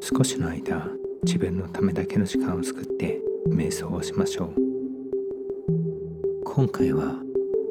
少しの間自分のためだけの時間を作って瞑想をしましょう。今回は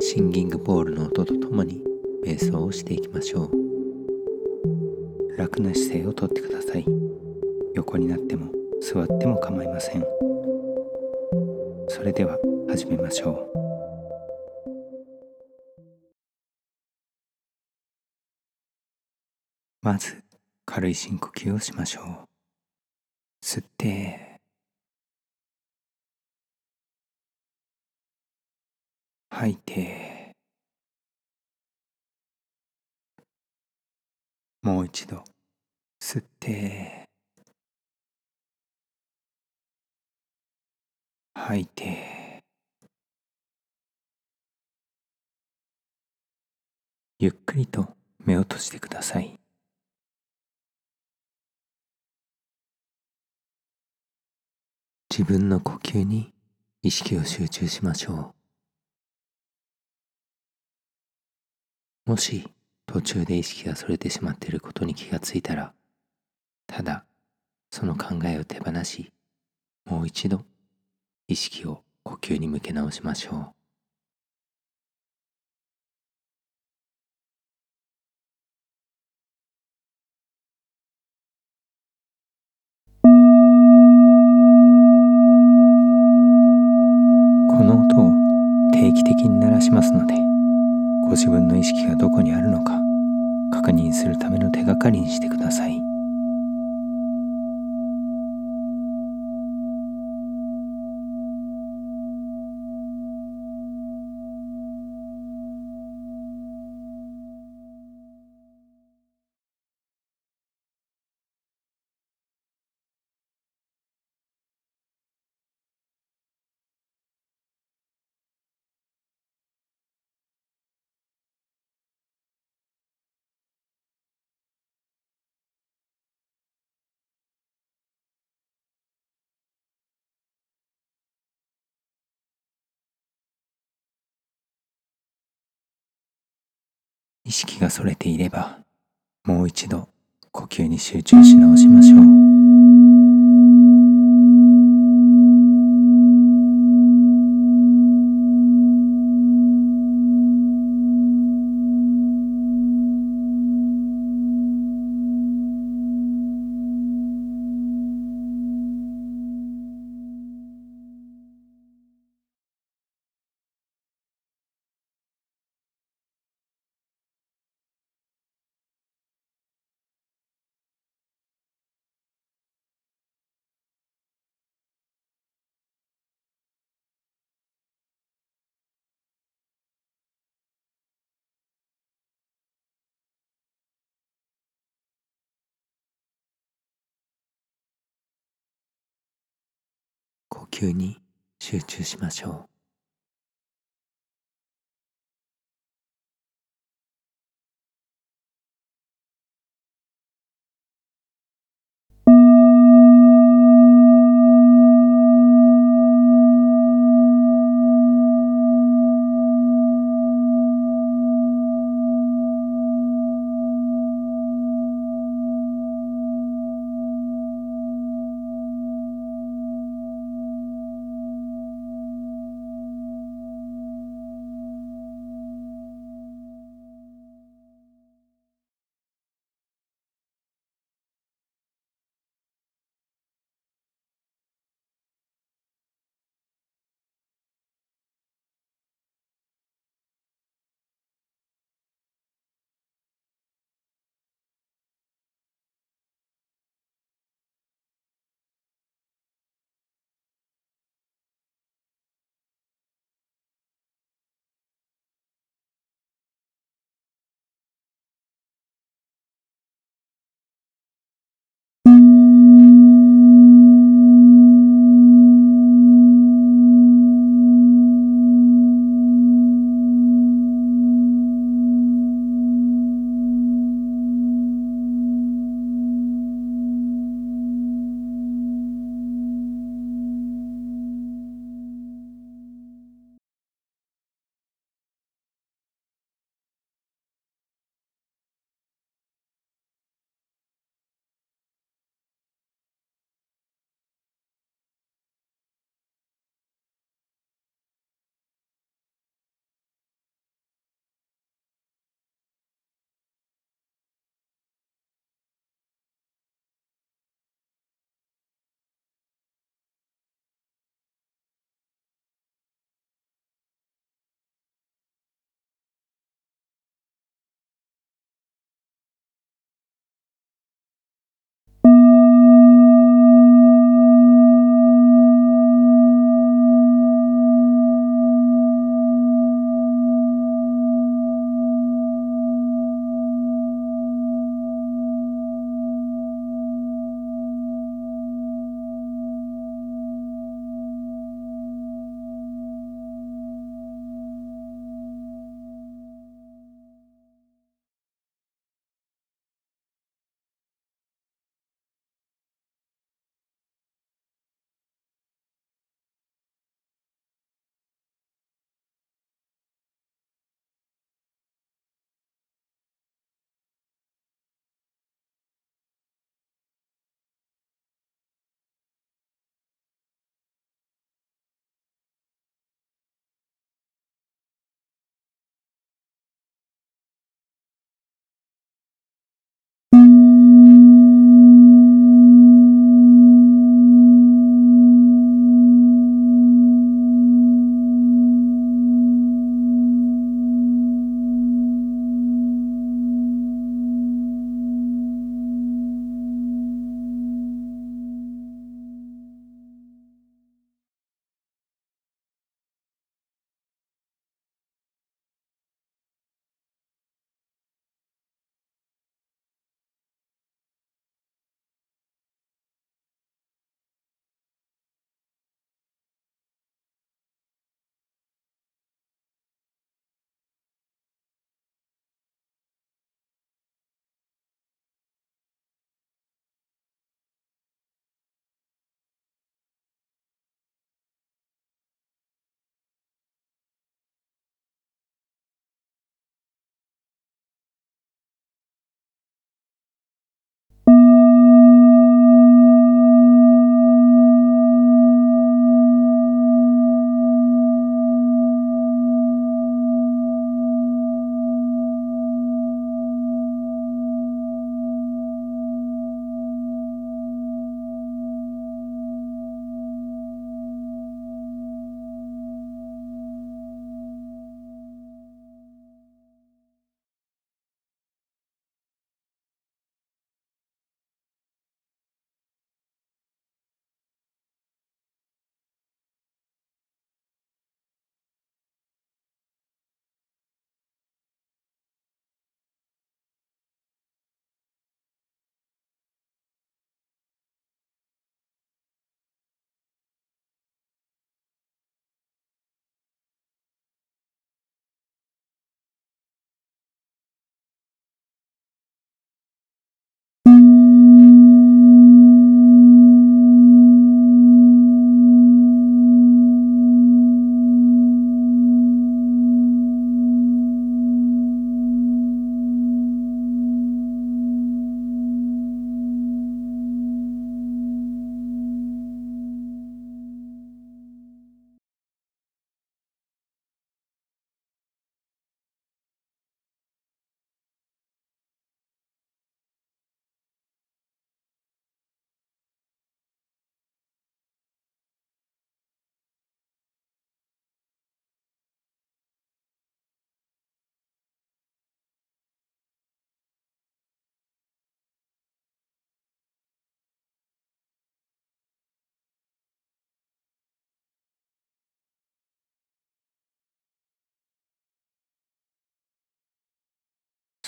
シンギングボールの音とともに瞑想をしていきましょう。楽な姿勢をとってください。横になっても座っても構いません。それでは始めましょう。まず軽い深呼吸をしましょう。吸って。吐いて。もう一度。吸って。吐いて。ゆっくりと目を閉じてください。自分の呼吸に意識を集中しましょう。もし途中で意識がそれてしまっていることに気がついたらただその考えを手放しもう一度意識を呼吸に向け直しましょう。劇的に鳴らしますのでご自分の意識がどこにあるのか確認するための手がかりにしてください。意識がそれていればもう一度呼吸に集中し直しましょう。呼吸に集中しましょう。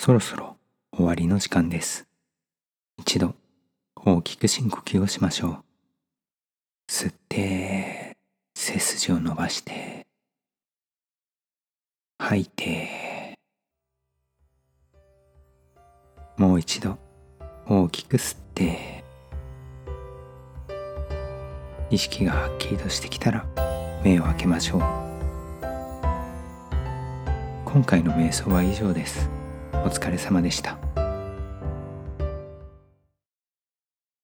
そろそろ終わりの時間です。一度大きく深呼吸をしましょう。吸って背筋を伸ばして吐いてもう一度大きく吸って意識がはっきりとしてきたら目を開けましょう。今回の瞑想は以上です。お疲れ様でした。